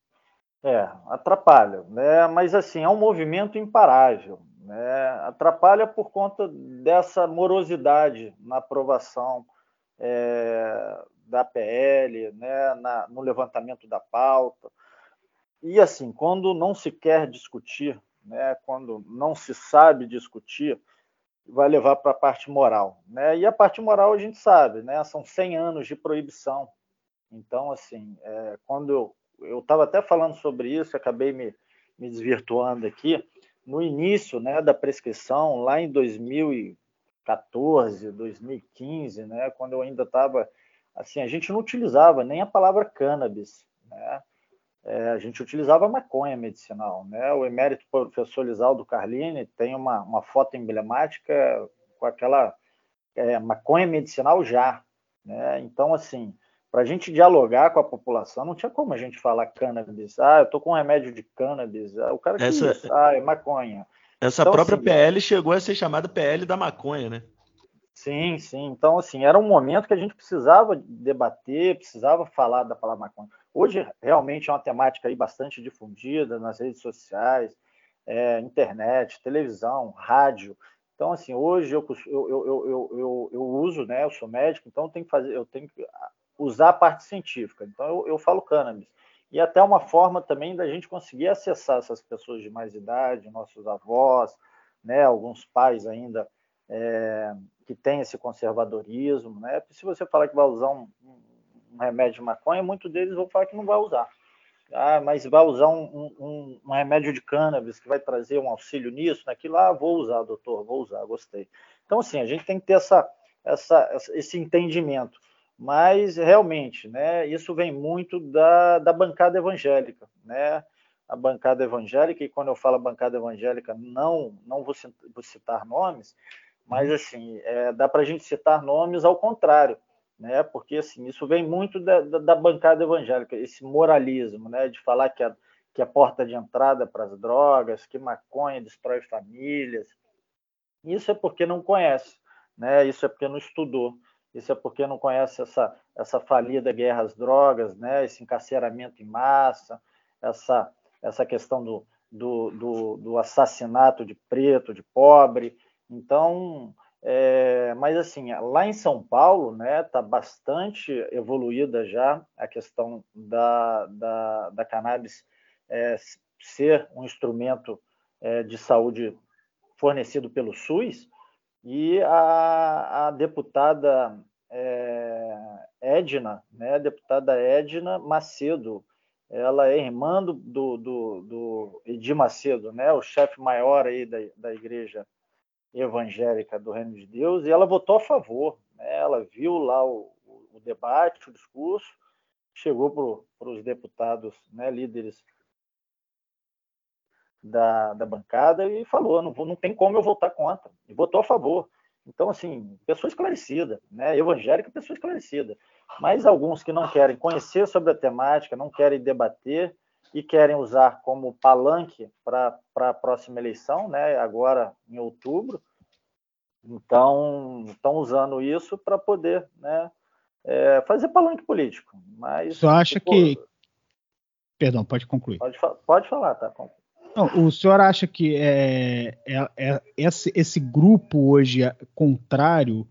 É, atrapalha, né? mas assim, é um movimento imparável. Né? Atrapalha por conta dessa morosidade na aprovação é, da PL, né? Na, no levantamento da pauta. E assim, quando não se quer discutir, né? quando não se sabe discutir, vai levar para a parte moral. Né? E a parte moral a gente sabe, né? são 100 anos de proibição. Então, assim, é, quando eu estava até falando sobre isso, acabei me, me desvirtuando aqui, no início né, da prescrição, lá em 2014, 2015, né, quando eu ainda estava, assim, a gente não utilizava nem a palavra cannabis, né? é, a gente utilizava maconha medicinal. Né? O emérito professor Lisaldo Carlini tem uma, uma foto emblemática com aquela é, maconha medicinal já. Né? Então, assim, para a gente dialogar com a população, não tinha como a gente falar cannabis. Ah, eu estou com um remédio de cannabis. Ah, o cara que essa, isso? Ah, é maconha. Essa então, própria assim, PL chegou a ser chamada PL da maconha, né? Sim, sim. Então, assim, era um momento que a gente precisava debater, precisava falar da palavra maconha. Hoje, realmente, é uma temática aí bastante difundida nas redes sociais, é, internet, televisão, rádio. Então, assim, hoje eu, eu, eu, eu, eu, uso, né? Eu sou médico, então eu tenho que fazer, eu tenho que usar a parte científica. Então, eu, eu falo cannabis. E até uma forma também da gente conseguir acessar essas pessoas de mais idade, nossos avós, né? Alguns pais ainda é, que têm esse conservadorismo, né? Se você falar que vai usar um, um remédio de maconha, muitos deles vão falar que não vai usar. Ah, mas vai usar um, um, um, remédio de cannabis que vai trazer um auxílio nisso, naquilo, ah, vou usar, doutor, vou usar, gostei. Então, assim, a gente tem que ter essa, essa, esse entendimento. Mas, realmente, né, isso vem muito da, da bancada evangélica, né? A bancada evangélica, e quando eu falo bancada evangélica, não, não vou citar nomes, mas, assim, é, dá para a gente citar nomes ao contrário né? Porque assim isso vem muito da, da, da bancada evangélica, esse moralismo, né? De falar que a, que a porta de entrada para as drogas, que maconha destrói famílias. Isso é porque não conhece, né? Isso é porque não estudou. Isso é porque não conhece essa essa falida guerra às drogas, né? Esse encarceramento em massa, essa essa questão do, do, do, do assassinato de preto, de pobre. Então, é, mas assim, lá em São Paulo, né, está bastante evoluída já a questão da, da, da cannabis é, ser um instrumento é, de saúde fornecido pelo SUS e a, a deputada é, Edna, né, a deputada Edna Macedo, ela é irmã do, do, do, do Edir Macedo, né, o chefe maior aí da, da igreja evangélica do Reino de Deus, e ela votou a favor. Né? Ela viu lá o, o, debate, o discurso, chegou para os deputados, né, líderes da, da bancada, e falou: não, vou, não tem como eu votar contra. E votou a favor. Então, assim, pessoa esclarecida, né? evangélica, pessoa esclarecida. Mas alguns que não querem conhecer sobre a temática, não querem debater e querem usar como palanque para a próxima eleição, né? agora em outubro. Então, estão usando isso para poder né, é, fazer palanque político. Mas, Você acha tipo, que. Perdão, pode concluir. Pode, pode falar, tá? Não, o senhor acha que é, é, é esse, esse, grupo hoje é contrário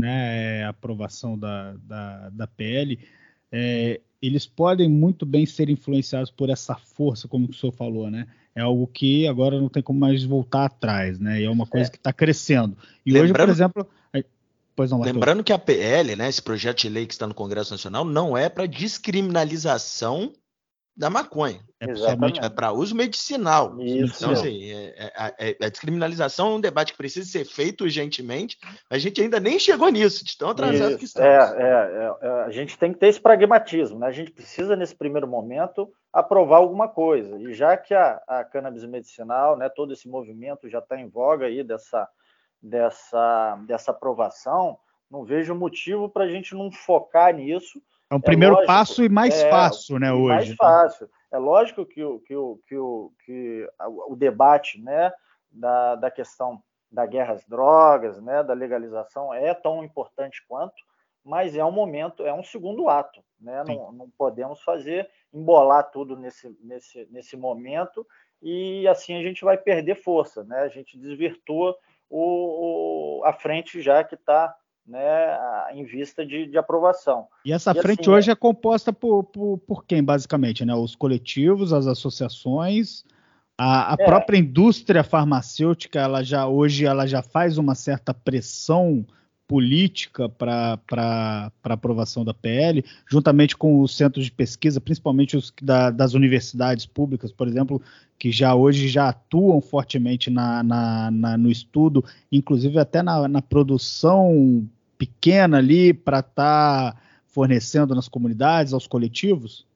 né, à aprovação da, da, da PL, é, eles podem muito bem ser influenciados por essa força, como o senhor falou, né? É algo que agora não tem como mais voltar atrás, né? E é uma coisa é. que está crescendo. E Lembrando... hoje, por exemplo, não, Lembrando que a PL, né, esse projeto de lei que está no Congresso Nacional, não é para descriminalização da maconha. É é para uso medicinal. Isso. Então, assim, é, é, é, a descriminalização é um debate que precisa ser feito urgentemente. A gente ainda nem chegou nisso, de tão atrasado que estamos. É, é, a gente tem que ter esse pragmatismo. Né? A gente precisa, nesse primeiro momento, aprovar alguma coisa. E já que a, a cannabis medicinal, né, todo esse movimento já está em voga aí dessa, dessa, dessa aprovação, não vejo motivo para a gente não focar nisso é um primeiro lógico, passo e mais é, fácil, né, hoje. Mais fácil. É lógico que o, que o, que o, que o debate né, da, da questão da guerra às drogas, né, da legalização é tão importante quanto, mas é um momento, é um segundo ato. Né? Não, não, podemos fazer, embolar tudo nesse, nesse, nesse momento e assim a gente vai perder força, né? a gente desvirtua o, o a frente já que está né, em vista de, de aprovação. E essa e frente assim, hoje é, é composta por, por, por, quem, basicamente? Né? Os coletivos, as associações, a, a é. própria indústria farmacêutica, ela já hoje ela já faz uma certa pressão política para aprovação da PL, juntamente com os centros de pesquisa, principalmente os da, das universidades públicas, por exemplo, que já hoje já atuam fortemente na, na, na no estudo, inclusive até na, na produção pequena ali para estar tá fornecendo nas comunidades, aos coletivos?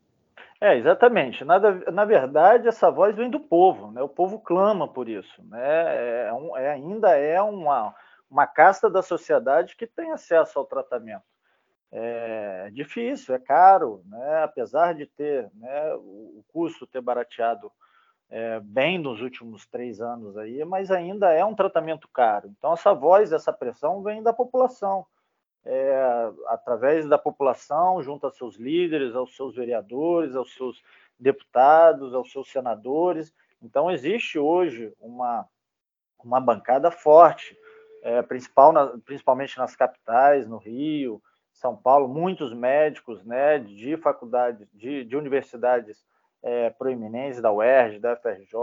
É, exatamente. Na, na verdade, essa voz vem do povo, né? o povo clama por isso. Né? É, um, é ainda é uma uma casta da sociedade que tem acesso ao tratamento. É difícil, é caro, né? apesar de ter né, o custo ter barateado é, bem nos últimos três anos aí, mas ainda é um tratamento caro. Então essa voz, essa pressão vem da população, é, através da população, junto aos seus líderes, aos seus vereadores, aos seus deputados, aos seus senadores. Então existe hoje uma uma bancada forte é, principal na, principalmente nas capitais, no Rio, São Paulo, muitos médicos né, de faculdades, de, de universidades é, proeminentes da UERJ, da FRJ,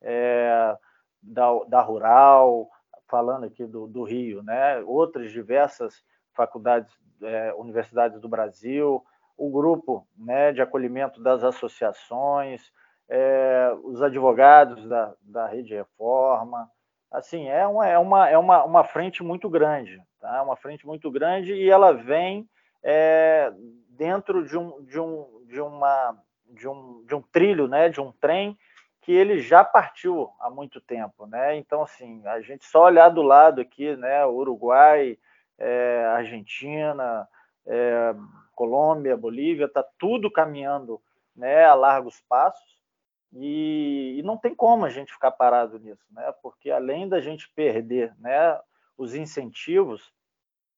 é, da, da Rural, falando aqui do, do Rio, né, outras diversas faculdades, é, universidades do Brasil, o grupo né, de acolhimento das associações, é, os advogados da, da Rede Reforma, assim, é uma, é uma, é uma, uma frente muito grande, tá? Uma frente muito grande e ela vem é, dentro de um, de, um, de, uma, de, um, de um trilho, né? De um trem que ele já partiu há muito tempo, né? Então, assim, a gente só olhar do lado aqui, né? Uruguai, é, Argentina, é, Colômbia, Bolívia, está tudo caminhando né, a largos passos. E, e, não tem como a gente ficar parado nisso, né? Porque além da gente perder, né, os incentivos,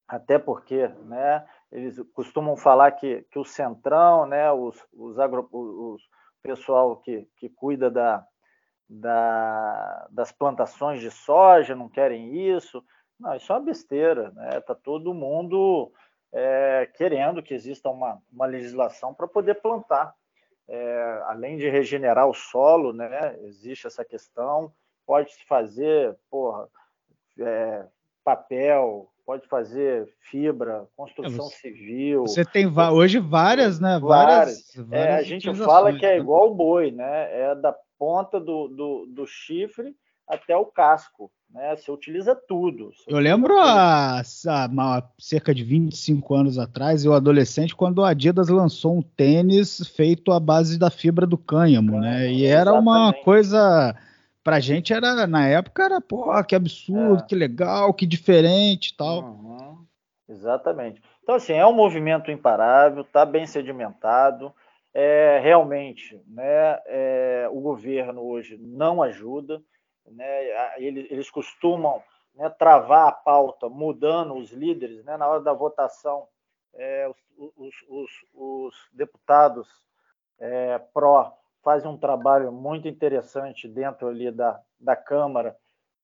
até porque, né, eles costumam falar que, que o centrão, né, os, os, agro, os pessoal que, que cuida da, da, das plantações de soja não querem isso. Não, isso é uma besteira, né? Tá todo mundo é, querendo que exista uma, uma legislação para poder plantar é, além de regenerar o solo, né, existe essa questão, pode-se fazer porra, é, papel, pode fazer fibra, construção é, você, civil. Você tem hoje várias, né? Várias. várias, várias é, a gente fala que é né? igual o boi, né? É da ponta do, do, do chifre até o casco. Né? Você utiliza tudo. Você eu lembro há, cerca de 25 anos atrás, eu adolescente, quando a Adidas lançou um tênis feito à base da fibra do cânhamo, né? E era uma coisa pra gente era, na época, era, pô, que absurdo, é. que legal, que diferente tal. Uhum. Exatamente. Então, assim, é um movimento imparável, está bem sedimentado. É, realmente, né, é, o governo hoje não ajuda. Né, eles, costumam né, travar a pauta mudando os líderes. Né, na hora da votação, é, os, os, os, os, deputados é, pró fazem um trabalho muito interessante dentro ali da, da Câmara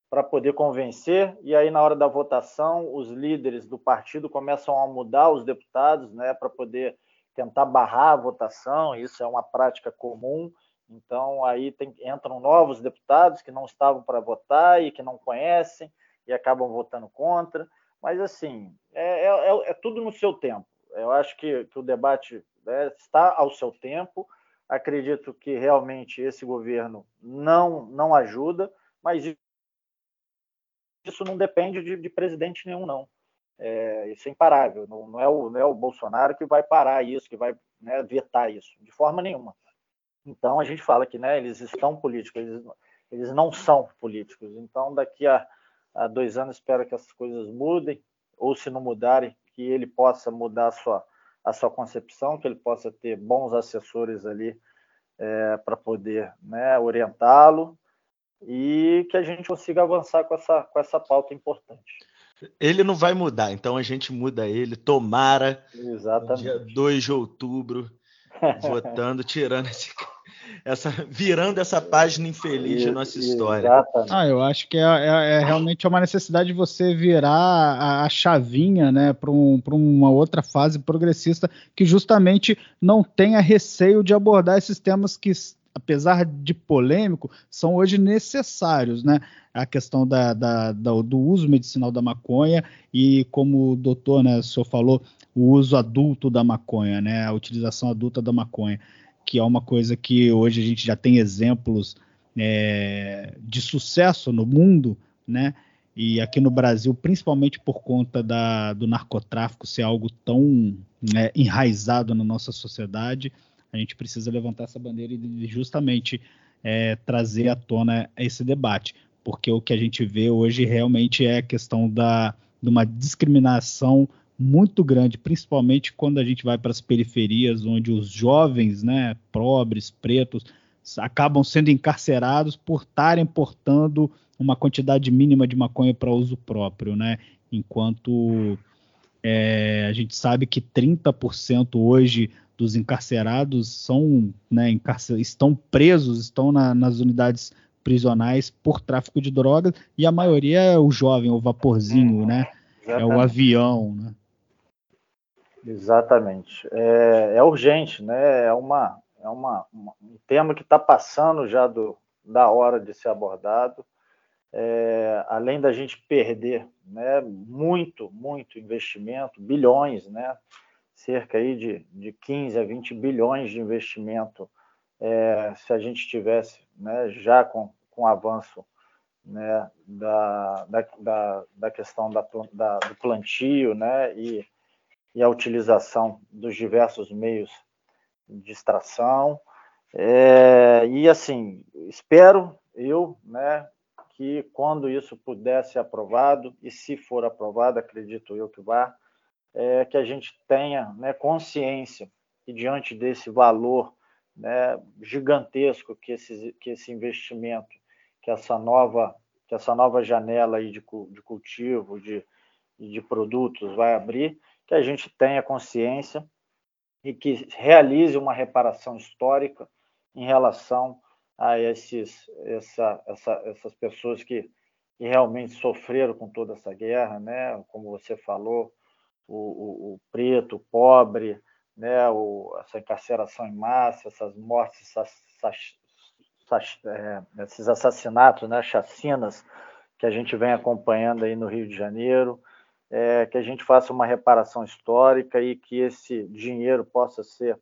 para poder convencer, e aí na hora da votação os líderes do partido começam a mudar os deputados, né, para poder tentar barrar a votação, isso é uma prática comum. Então aí tem, entram novos deputados que não estavam para votar e que não conhecem e acabam votando contra. Mas assim, é, é, é, é tudo no seu tempo. Eu acho que, que o debate né, está ao seu tempo. Acredito que realmente esse governo não não ajuda, mas isso não depende de, de presidente nenhum, não. É, isso é imparável. Não, não, é o, não é o Bolsonaro que vai parar isso, que vai né, vetar isso, de forma nenhuma. Então a gente fala que né, eles estão políticos, eles, eles não são políticos. Então daqui a, a dois anos espero que essas coisas mudem, ou se não mudarem, que ele possa mudar a sua, a sua concepção, que ele possa ter bons assessores ali é, para poder né, orientá-lo e que a gente consiga avançar com essa, com essa pauta importante. Ele não vai mudar, então a gente muda ele. Tomara, Exatamente. dia 2 de outubro, votando, tirando esse, essa, virando essa página infeliz de nossa história. Exatamente. Ah, eu acho que é, é, é, realmente uma necessidade de você virar a, a chavinha, né, para um, uma outra fase progressista que justamente não tenha receio de abordar esses temas que apesar de polêmico, são hoje necessários, né? A questão da, da, da, do uso medicinal da maconha e, como o doutor, né, o senhor falou, o uso adulto da maconha, né? A utilização adulta da maconha, que é uma coisa que hoje a gente já tem exemplos é, de sucesso no mundo, né? E aqui no Brasil, principalmente por conta da, do narcotráfico ser algo tão né, enraizado na nossa sociedade, a gente precisa levantar essa bandeira e justamente é, trazer à tona esse debate, porque o que a gente vê hoje realmente é a questão da, de uma discriminação muito grande, principalmente quando a gente vai para as periferias, onde os jovens, né, pobres, pretos, acabam sendo encarcerados por estarem portando uma quantidade mínima de maconha para uso próprio, né? Enquanto é, a gente sabe que 30% hoje dos encarcerados são, né, encarcer, estão presos, estão na, nas unidades prisionais por tráfico de drogas e a maioria é o jovem, o vaporzinho, né? Exatamente. É o avião, né? Exatamente. É, é, urgente, né? É, uma, é uma, um tema que está passando já do, da hora de ser abordado. É, além da gente perder né, muito, muito investimento, bilhões, né? cerca aí de, de 15 a 20 bilhões de investimento é, se a gente tivesse né, já com, com o avanço né, da, da, da questão da, da, do plantio né, e, e a utilização dos diversos meios de extração. É, e assim, espero eu né, que quando isso pudesse ser aprovado, e se for aprovado, acredito eu que vá, é, que a gente tenha né, consciência que diante desse valor né, gigantesco que esse, que esse investimento, que essa nova, que essa nova janela aí de, de cultivo, de, de produtos vai abrir, que a gente tenha consciência e que realize uma reparação histórica em relação a esses, essa, essa, essas pessoas que, que realmente sofreram com toda essa guerra, né? Como você falou, o, o, o preto, o pobre, né, o, essa encarceração em massa, essas mortes, essas, essas, é, esses assassinatos, né, chacinas que a gente vem acompanhando aí no Rio de Janeiro, é, que a gente faça uma reparação histórica e que esse dinheiro possa ser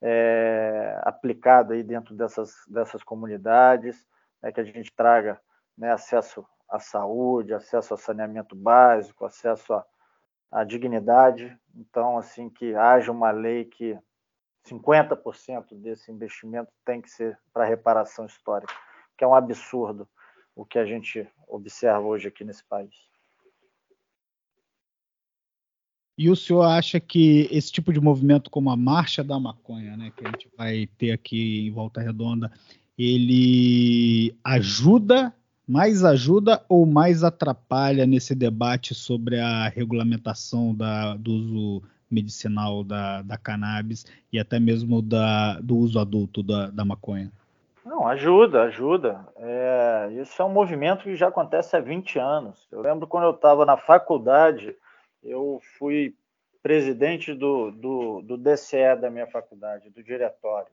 é, aplicado aí dentro dessas, dessas comunidades, né, que a gente traga né, acesso à saúde, acesso a saneamento básico, acesso a, a dignidade. Então, assim, que haja uma lei que 50% desse investimento tem que ser para reparação histórica. que é um absurdo o que a gente observa hoje aqui nesse país. E o senhor acha que esse tipo de movimento, como a Marcha da Maconha, né, que a gente vai ter aqui em Volta Redonda, ele ajuda, mais ajuda ou mais atrapalha nesse debate sobre a regulamentação da, do uso medicinal da, da cannabis e até mesmo da, do uso adulto da, da maconha? Não, ajuda, ajuda. É, isso é um movimento que já acontece há 20 anos. Eu lembro quando eu estava na faculdade, eu fui presidente do, do, do DCE da minha faculdade, do diretório.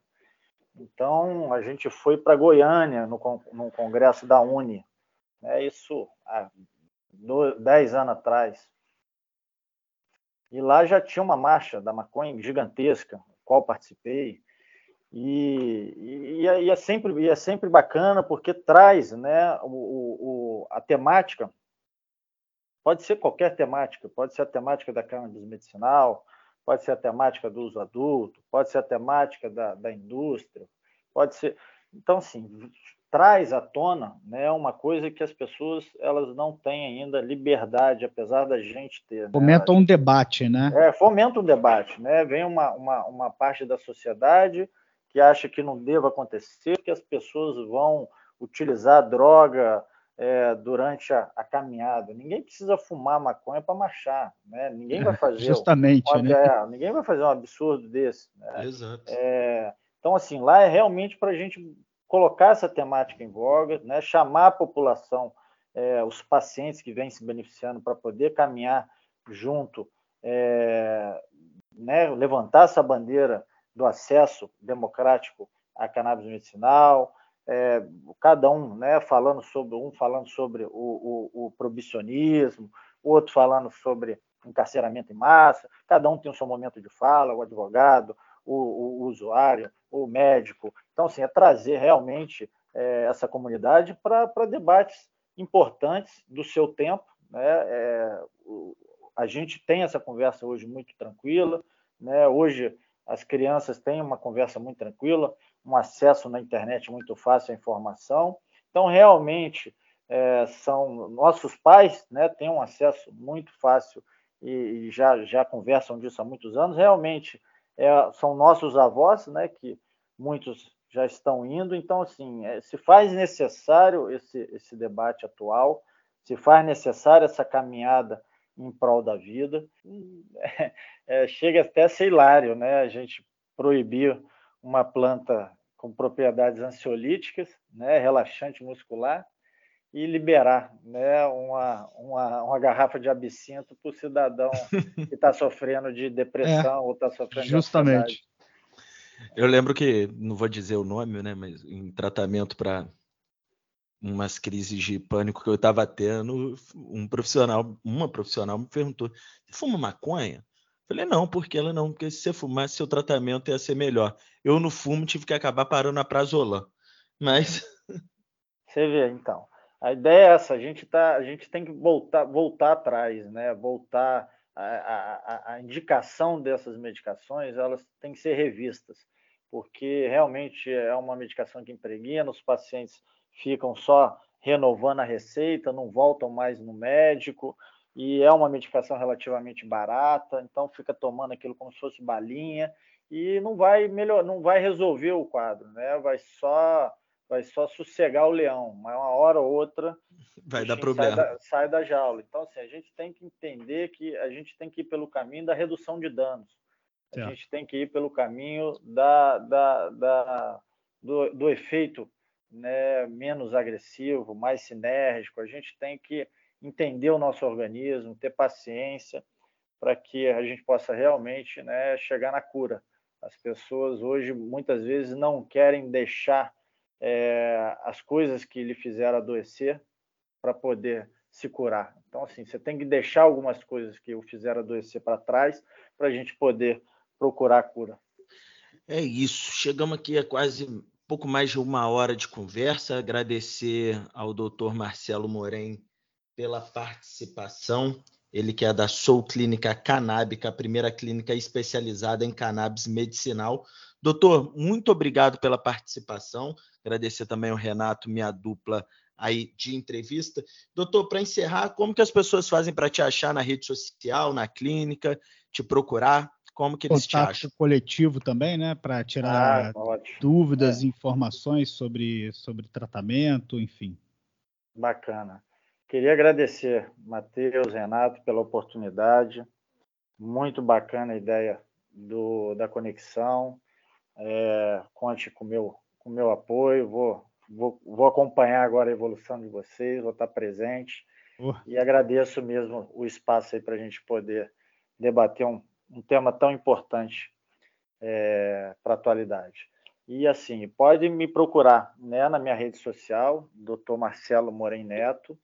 Então, a gente foi para Goiânia, no, no congresso da Uni, né, isso há 10 anos atrás. E lá já tinha uma marcha da maconha gigantesca, qual participei. E, e, e, é sempre, e é sempre bacana porque traz né, o, o, a temática, pode ser qualquer temática, pode ser a temática da cannabis medicinal, pode ser a temática do uso adulto, pode ser a temática da, da indústria, pode ser. Então, assim, traz à tona né, uma coisa que as pessoas elas não têm ainda liberdade, apesar da gente ter. Né? Fomenta um debate, né? É, fomenta um debate, né? Vem uma, uma, uma parte da sociedade que acha que não deva acontecer, que as pessoas vão utilizar droga é, durante a, a, caminhada. Ninguém precisa fumar maconha para marchar, né? Ninguém vai fazer justamente, um, né? É, ninguém vai fazer um absurdo desse. Né? Exato. É, então assim, lá é realmente para a gente colocar essa temática em voga, né? Chamar a população, é, os pacientes que vêm se beneficiando para poder caminhar junto, é, né? Levantar essa bandeira do acesso democrático à cannabis medicinal, é, cada um né, falando sobre um falando sobre o, o, o proibicionismo, outro falando sobre encarceramento em massa, cada um tem o seu momento de fala, o advogado, o, o usuário, o médico. Então, assim, é trazer realmente é, essa comunidade para debates importantes do seu tempo. Né? É, a gente tem essa conversa hoje muito tranquila. Né? Hoje, as crianças têm uma conversa muito tranquila, um acesso na internet muito fácil à informação. Então, realmente, é, são nossos pais né, têm um acesso muito fácil e, e já, já conversam disso há muitos anos. Realmente, é, são nossos avós, né, que muitos já estão indo. Então, assim, é, se faz necessário esse, esse debate atual, se faz necessário essa caminhada em prol da vida. É, chega até a ser hilário, né? A gente proibir uma planta com propriedades ansiolíticas, né, relaxante muscular, e liberar né, uma, uma, uma garrafa de absinto para o cidadão que está sofrendo de depressão é, ou está sofrendo justamente. de Eu lembro que, não vou dizer o nome, né, mas em tratamento para umas crises de pânico que eu estava tendo, um profissional, uma profissional me perguntou: "Você fuma maconha?" Falei: "Não, porque ela não, porque se você fumasse seu tratamento ia ser melhor." Eu no fumo tive que acabar parando na prazolam. Mas você vê, então. A ideia é essa, a gente tá, a gente tem que voltar, voltar atrás, né? Voltar a, a, a indicação dessas medicações, elas têm que ser revistas, porque realmente é uma medicação que impregna, os pacientes ficam só renovando a receita, não voltam mais no médico, e é uma medicação relativamente barata, então fica tomando aquilo como se fosse balinha e não vai melhor, não vai resolver o quadro, né? Vai só vai só sossegar o leão, mas uma hora ou outra vai dar problema. Sai da, sai da, jaula. Então assim, a gente tem que entender que a gente tem que ir pelo caminho da redução de danos. A gente tem que ir pelo caminho da, da, da do, do efeito né, menos agressivo, mais sinérgico. A gente tem que entender o nosso organismo, ter paciência para que a gente possa realmente né, chegar na cura. As pessoas hoje muitas vezes não querem deixar é, as coisas que lhe fizeram adoecer para poder se curar. Então, assim, você tem que deixar algumas coisas que o fizeram adoecer para trás para a gente poder procurar a cura. É isso. Chegamos aqui a quase pouco mais de uma hora de conversa. Agradecer ao doutor Marcelo Morem pela participação. Ele que é da Soul Clínica Canábica, a primeira clínica especializada em cannabis medicinal Doutor, muito obrigado pela participação. Agradecer também ao Renato, minha dupla aí de entrevista. Doutor, para encerrar, como que as pessoas fazem para te achar na rede social, na clínica, te procurar? Como que eles Contato te acham? coletivo também, né? Para tirar Ah, dúvidas, É. informações sobre, sobre tratamento, enfim. Bacana. Queria agradecer, Matheus, Renato, pela oportunidade. Muito bacana a ideia do, da conexão. É, conte com meu, o meu apoio. Vou, vou, vou acompanhar agora a evolução de vocês, vou estar presente. Oh. E agradeço mesmo o espaço aí para a gente poder debater um, um tema tão importante é, para a atualidade. E assim, pode me procurar né, na minha rede social, Dr. Marcelo Moren Neto,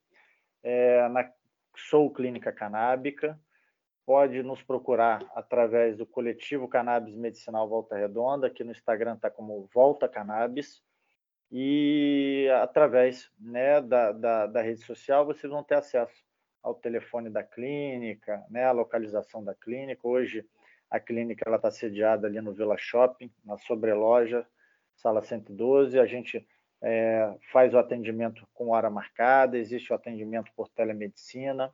é, na Sou Clínica Canábica. Pode nos procurar através do coletivo Cannabis Medicinal Volta Redonda, que no Instagram está como Volta Cannabis. E através né, da, da, da, rede social vocês vão ter acesso ao telefone da clínica, né, a localização da clínica. Hoje a clínica ela está sediada ali no Vila Shopping, na sobreloja sala 112. A gente é, faz o atendimento com hora marcada, existe o atendimento por telemedicina.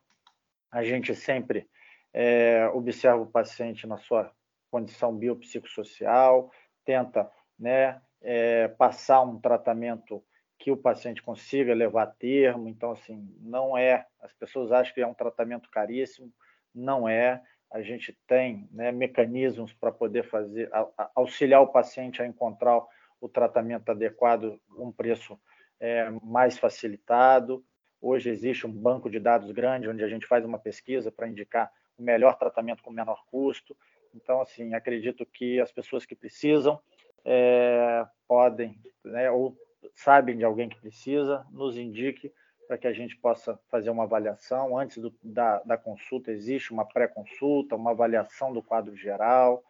A gente sempre é, observa o paciente na sua condição biopsicossocial, tenta né, é, passar um tratamento que o paciente consiga levar a termo. Então, assim, não é. As pessoas acham que é um tratamento caríssimo, não é. A gente tem né, mecanismos para poder fazer, auxiliar o paciente a encontrar o tratamento adequado, um preço é, mais facilitado. Hoje existe um banco de dados grande onde a gente faz uma pesquisa para indicar o melhor tratamento com menor custo. Então, assim, acredito que as pessoas que precisam é, podem, né, ou sabem de alguém que precisa, nos indique para que a gente possa fazer uma avaliação. Antes do, da, da consulta, existe uma pré-consulta, uma avaliação do quadro geral,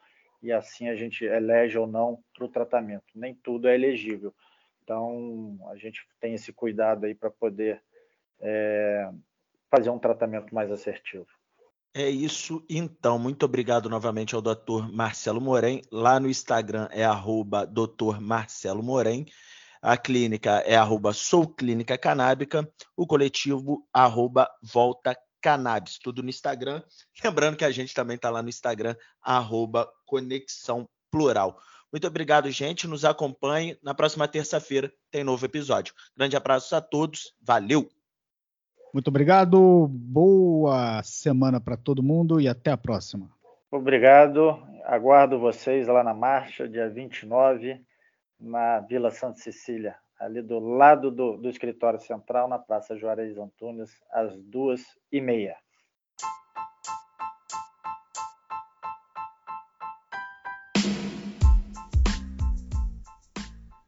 e assim a gente elege ou não para o tratamento. Nem tudo é elegível. Então, a gente tem esse cuidado aí para poder é, fazer um tratamento mais assertivo. É isso, então. Muito obrigado novamente ao Dr. Marcelo Morem. Lá no Instagram é arroba. Marcelo. A clínica é arroba Sou Clínica Canábica. O coletivo arroba Volta Cannabis, tudo no Instagram. Lembrando que a gente também está lá no Instagram, arroba Conexão Plural. Muito obrigado, gente. Nos acompanhe. Na próxima terça-feira tem novo episódio. Grande abraço a todos. Valeu! Muito obrigado. Boa semana para todo mundo e até a próxima. Obrigado. Aguardo vocês lá na marcha, dia 29, na Vila Santa Cecília ali do lado do, do escritório central, na Praça Juarez Antunes, às duas e meia.